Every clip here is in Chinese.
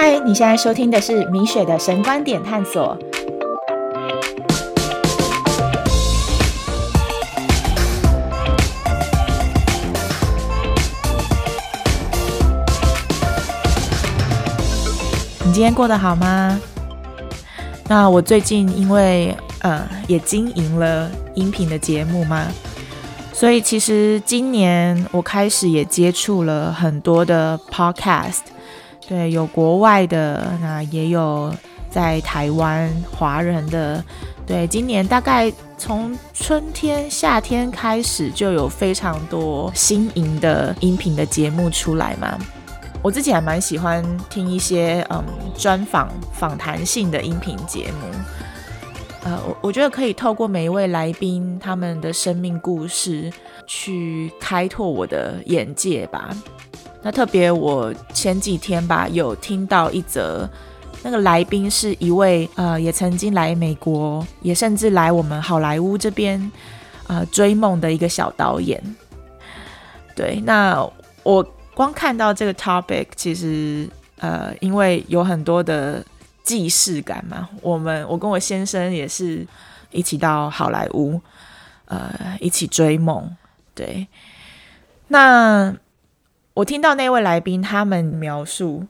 嗨，你现在收听的是米雪的神观点探索。你今天过得好吗？那我最近因为呃也经营了音频的节目嘛，所以其实今年我开始也接触了很多的 podcast。对，有国外的，那也有在台湾华人的。对，今年大概从春天、夏天开始，就有非常多新颖的音频的节目出来嘛。我自己还蛮喜欢听一些嗯专访、访谈性的音频节目。呃，我我觉得可以透过每一位来宾他们的生命故事，去开拓我的眼界吧。那特别，我前几天吧有听到一则，那个来宾是一位呃，也曾经来美国，也甚至来我们好莱坞这边呃追梦的一个小导演。对，那我光看到这个 topic，其实呃，因为有很多的既视感嘛，我们我跟我先生也是一起到好莱坞，呃，一起追梦。对，那。我听到那位来宾他们描述，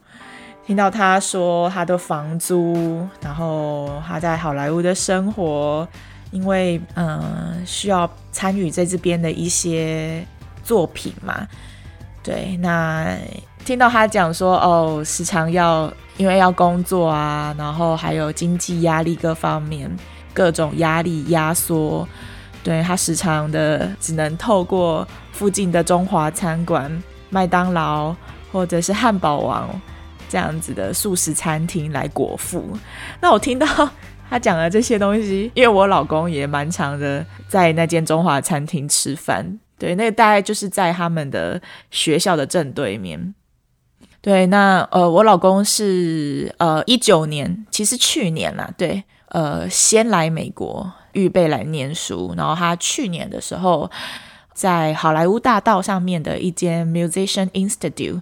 听到他说他的房租，然后他在好莱坞的生活，因为嗯需要参与在这边的一些作品嘛，对，那听到他讲说哦，时常要因为要工作啊，然后还有经济压力各方面各种压力压缩，对他时常的只能透过附近的中华餐馆。麦当劳或者是汉堡王这样子的素食餐厅来果腹。那我听到他讲的这些东西，因为我老公也蛮常的在那间中华餐厅吃饭。对，那大概就是在他们的学校的正对面。对，那呃，我老公是呃一九年，其实去年啦，对，呃，先来美国预备来念书，然后他去年的时候。在好莱坞大道上面的一间 Musician Institute，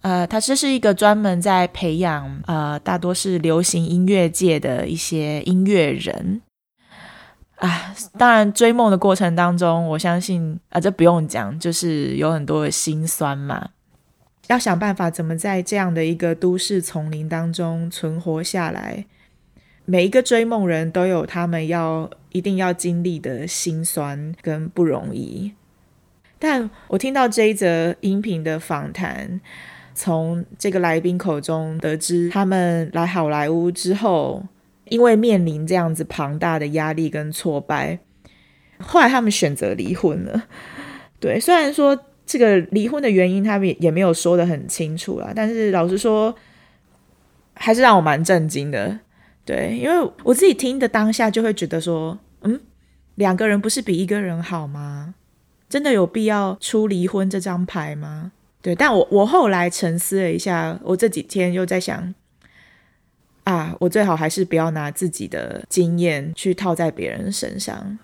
呃，它这是一个专门在培养呃，大多是流行音乐界的一些音乐人。啊，当然追梦的过程当中，我相信啊，这不用讲，就是有很多的辛酸嘛。要想办法怎么在这样的一个都市丛林当中存活下来。每一个追梦人都有他们要一定要经历的辛酸跟不容易，但我听到这一则音频的访谈，从这个来宾口中得知，他们来好莱坞之后，因为面临这样子庞大的压力跟挫败，后来他们选择离婚了。对，虽然说这个离婚的原因他们也也没有说的很清楚啦，但是老实说，还是让我蛮震惊的。对，因为我自己听的当下就会觉得说，嗯，两个人不是比一个人好吗？真的有必要出离婚这张牌吗？对，但我我后来沉思了一下，我这几天又在想，啊，我最好还是不要拿自己的经验去套在别人身上，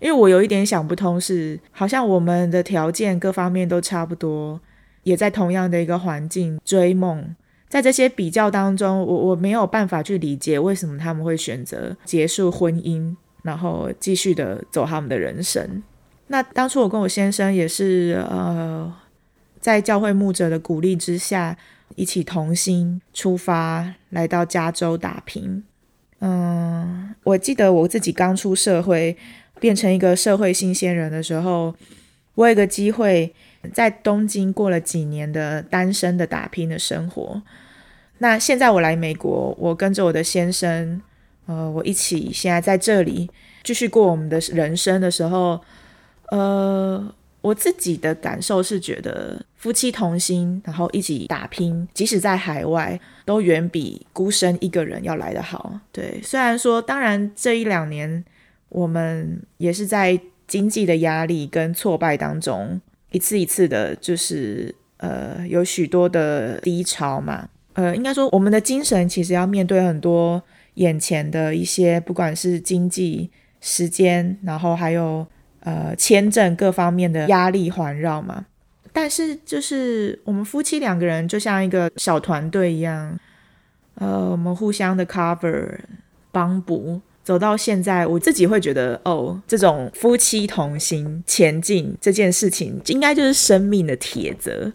因为我有一点想不通，是好像我们的条件各方面都差不多，也在同样的一个环境追梦。在这些比较当中，我我没有办法去理解为什么他们会选择结束婚姻，然后继续的走他们的人生。那当初我跟我先生也是，呃，在教会牧者的鼓励之下，一起同心出发来到加州打拼。嗯，我记得我自己刚出社会，变成一个社会新鲜人的时候，我有个机会在东京过了几年的单身的打拼的生活。那现在我来美国，我跟着我的先生，呃，我一起现在在这里继续过我们的人生的时候，呃，我自己的感受是觉得夫妻同心，然后一起打拼，即使在海外，都远比孤身一个人要来得好。对，虽然说，当然这一两年我们也是在经济的压力跟挫败当中，一次一次的，就是呃，有许多的低潮嘛。呃，应该说，我们的精神其实要面对很多眼前的一些，不管是经济、时间，然后还有呃签证各方面的压力环绕嘛。但是，就是我们夫妻两个人就像一个小团队一样，呃，我们互相的 cover 帮补，走到现在，我自己会觉得，哦，这种夫妻同心前进这件事情，应该就是生命的铁则。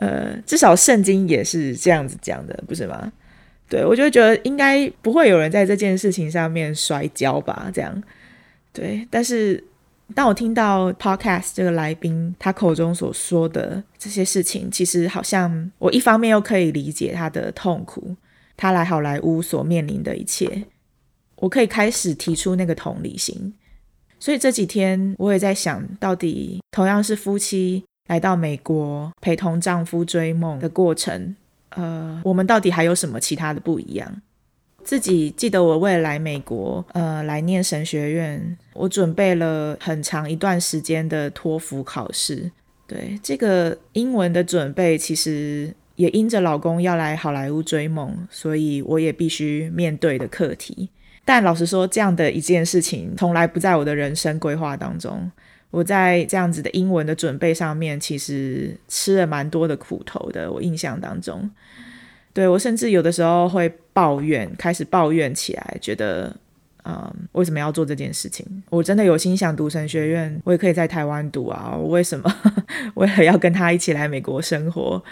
呃，至少圣经也是这样子讲的，不是吗？对我就觉得应该不会有人在这件事情上面摔跤吧？这样，对。但是当我听到 podcast 这个来宾他口中所说的这些事情，其实好像我一方面又可以理解他的痛苦，他来好莱坞所面临的一切，我可以开始提出那个同理心。所以这几天我也在想到底同样是夫妻。来到美国陪同丈夫追梦的过程，呃，我们到底还有什么其他的不一样？自己记得我为了来美国，呃，来念神学院，我准备了很长一段时间的托福考试。对这个英文的准备，其实也因着老公要来好莱坞追梦，所以我也必须面对的课题。但老实说，这样的一件事情，从来不在我的人生规划当中。我在这样子的英文的准备上面，其实吃了蛮多的苦头的。我印象当中，对我甚至有的时候会抱怨，开始抱怨起来，觉得，嗯，为什么要做这件事情？我真的有心想读神学院，我也可以在台湾读啊，我为什么 为了要跟他一起来美国生活，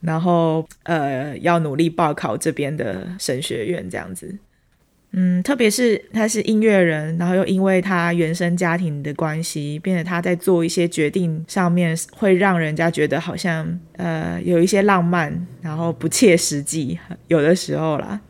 然后呃，要努力报考这边的神学院这样子？嗯，特别是他是音乐人，然后又因为他原生家庭的关系，变得他在做一些决定上面会让人家觉得好像呃有一些浪漫，然后不切实际，有的时候啦。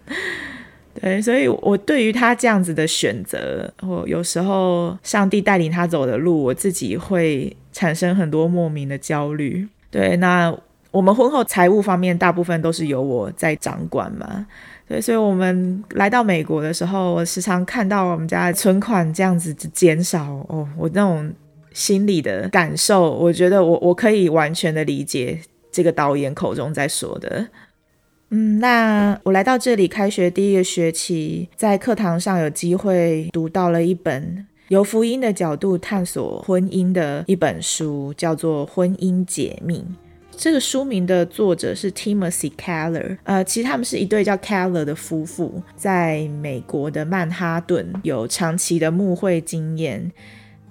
对，所以我对于他这样子的选择，或有时候上帝带领他走的路，我自己会产生很多莫名的焦虑。对，那我们婚后财务方面大部分都是由我在掌管嘛。对，所以我们来到美国的时候，我时常看到我们家的存款这样子减少哦，我那种心里的感受，我觉得我我可以完全的理解这个导演口中在说的。嗯，那我来到这里开学第一个学期，在课堂上有机会读到了一本由福音的角度探索婚姻的一本书，叫做《婚姻解密》。这个书名的作者是 Timothy Keller，呃，其实他们是一对叫 Keller 的夫妇，在美国的曼哈顿有长期的牧会经验。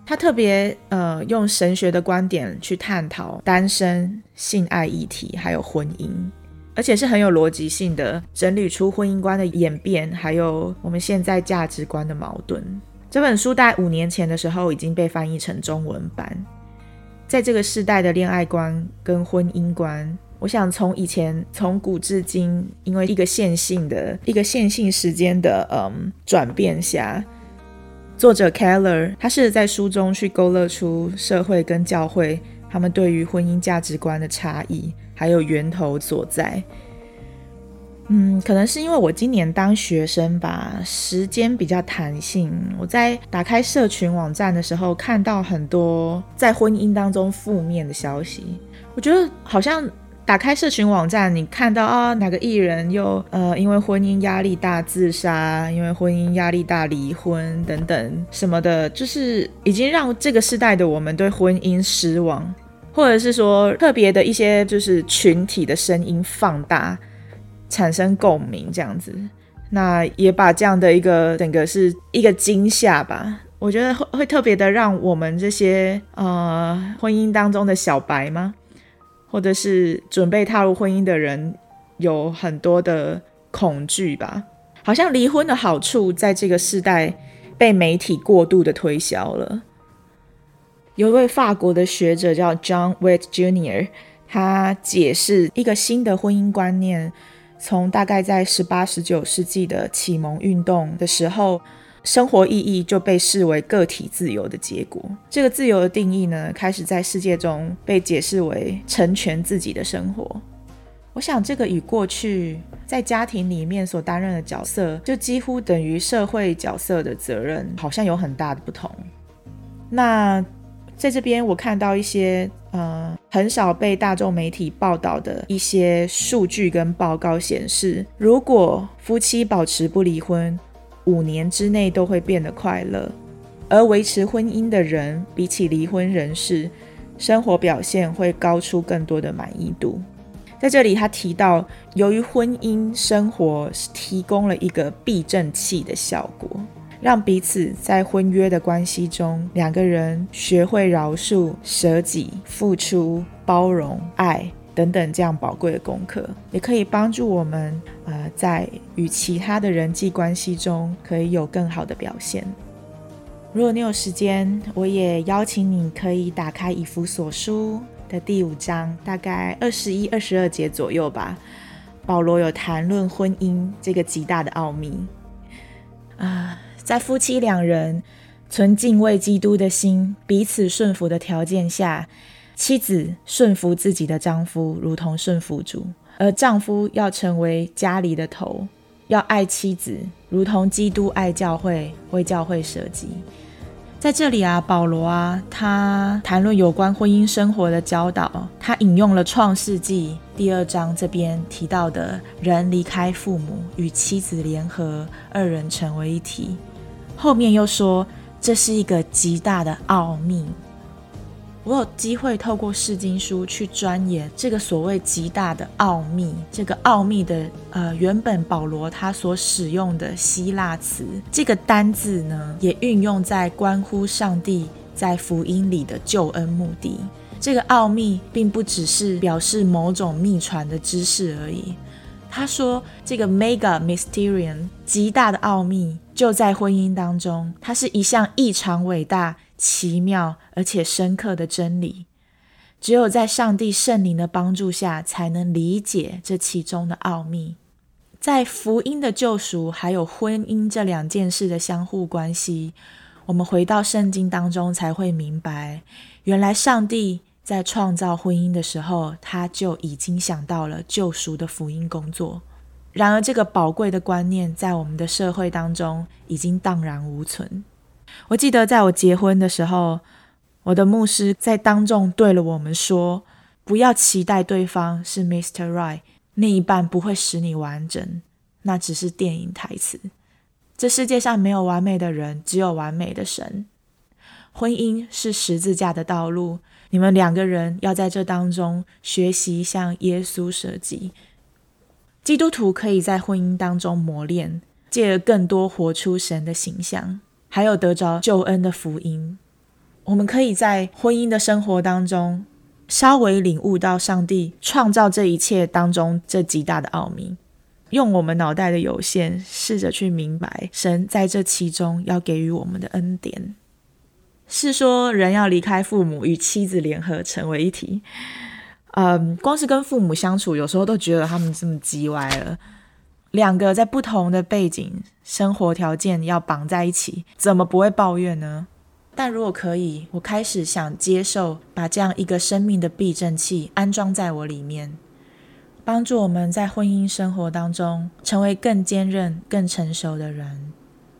他特别呃用神学的观点去探讨单身、性爱议题，还有婚姻，而且是很有逻辑性的整理出婚姻观的演变，还有我们现在价值观的矛盾。这本书在五年前的时候已经被翻译成中文版。在这个世代的恋爱观跟婚姻观，我想从以前从古至今，因为一个线性的一个线性时间的嗯转变下，作者 Keller 他是在书中去勾勒出社会跟教会他们对于婚姻价值观的差异，还有源头所在。嗯，可能是因为我今年当学生吧，时间比较弹性。我在打开社群网站的时候，看到很多在婚姻当中负面的消息。我觉得好像打开社群网站，你看到啊，哪个艺人又呃因为婚姻压力大自杀，因为婚姻压力大离婚等等什么的，就是已经让这个时代的我们对婚姻失望，或者是说特别的一些就是群体的声音放大。产生共鸣这样子，那也把这样的一个整个是一个惊吓吧。我觉得会会特别的让我们这些呃婚姻当中的小白吗，或者是准备踏入婚姻的人，有很多的恐惧吧。好像离婚的好处在这个时代被媒体过度的推销了。有一位法国的学者叫 John Waite Jr.，他解释一个新的婚姻观念。从大概在十八、十九世纪的启蒙运动的时候，生活意义就被视为个体自由的结果。这个自由的定义呢，开始在世界中被解释为成全自己的生活。我想，这个与过去在家庭里面所担任的角色，就几乎等于社会角色的责任，好像有很大的不同。那在这边，我看到一些。呃，很少被大众媒体报道的一些数据跟报告显示，如果夫妻保持不离婚，五年之内都会变得快乐；而维持婚姻的人，比起离婚人士，生活表现会高出更多的满意度。在这里，他提到，由于婚姻生活提供了一个避震器的效果，让彼此在婚约的关系中，两个人学会饶恕、舍己、付出、包容、爱等等这样宝贵的功课，也可以帮助我们，呃，在与其他的人际关系中可以有更好的表现。如果你有时间，我也邀请你可以打开以弗所书。的第五章大概二十一、二十二节左右吧。保罗有谈论婚姻这个极大的奥秘啊，在夫妻两人存敬畏基督的心、彼此顺服的条件下，妻子顺服自己的丈夫，如同顺服主；而丈夫要成为家里的头，要爱妻子，如同基督爱教会，为教会舍己。在这里啊，保罗啊，他谈论有关婚姻生活的教导。他引用了《创世纪》第二章这边提到的人离开父母，与妻子联合，二人成为一体。后面又说，这是一个极大的奥秘。我有机会透过释经书去钻研这个所谓极大的奥秘，这个奥秘的呃原本保罗他所使用的希腊词，这个单字呢也运用在关乎上帝在福音里的救恩目的。这个奥秘并不只是表示某种秘传的知识而已。他说这个 mega mysterium 极大的奥秘就在婚姻当中，它是一项异常伟大。奇妙而且深刻的真理，只有在上帝圣灵的帮助下，才能理解这其中的奥秘。在福音的救赎还有婚姻这两件事的相互关系，我们回到圣经当中才会明白，原来上帝在创造婚姻的时候，他就已经想到了救赎的福音工作。然而，这个宝贵的观念在我们的社会当中已经荡然无存。我记得在我结婚的时候，我的牧师在当众对了我们说：“不要期待对方是 Mr. Right，另一半不会使你完整，那只是电影台词。这世界上没有完美的人，只有完美的神。婚姻是十字架的道路，你们两个人要在这当中学习向耶稣舍己。基督徒可以在婚姻当中磨练，借着更多活出神的形象。”还有得着救恩的福音，我们可以在婚姻的生活当中稍微领悟到上帝创造这一切当中这极大的奥秘，用我们脑袋的有限，试着去明白神在这其中要给予我们的恩典。是说人要离开父母，与妻子联合成为一体。嗯，光是跟父母相处，有时候都觉得他们这么叽歪了。两个在不同的背景、生活条件要绑在一起，怎么不会抱怨呢？但如果可以，我开始想接受，把这样一个生命的避震器安装在我里面，帮助我们在婚姻生活当中成为更坚韧、更成熟的人。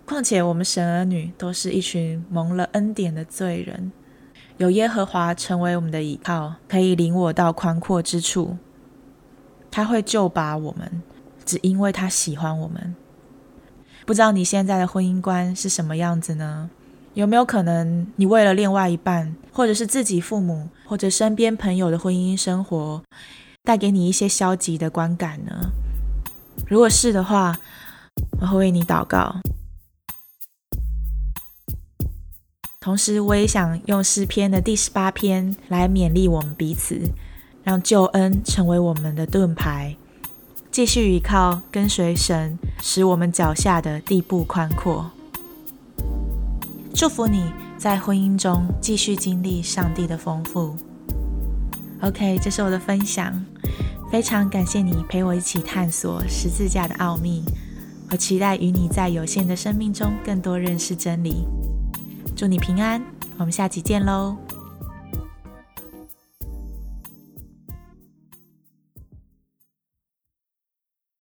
况且，我们神儿女都是一群蒙了恩典的罪人，有耶和华成为我们的依靠，可以领我到宽阔之处，他会救拔我们。只因为他喜欢我们，不知道你现在的婚姻观是什么样子呢？有没有可能你为了另外一半，或者是自己父母，或者身边朋友的婚姻生活，带给你一些消极的观感呢？如果是的话，我会为你祷告。同时，我也想用诗篇的第十八篇来勉励我们彼此，让救恩成为我们的盾牌。继续依靠跟随神，使我们脚下的地步宽阔。祝福你在婚姻中继续经历上帝的丰富。OK，这是我的分享，非常感谢你陪我一起探索十字架的奥秘。我期待与你在有限的生命中更多认识真理。祝你平安，我们下期见喽。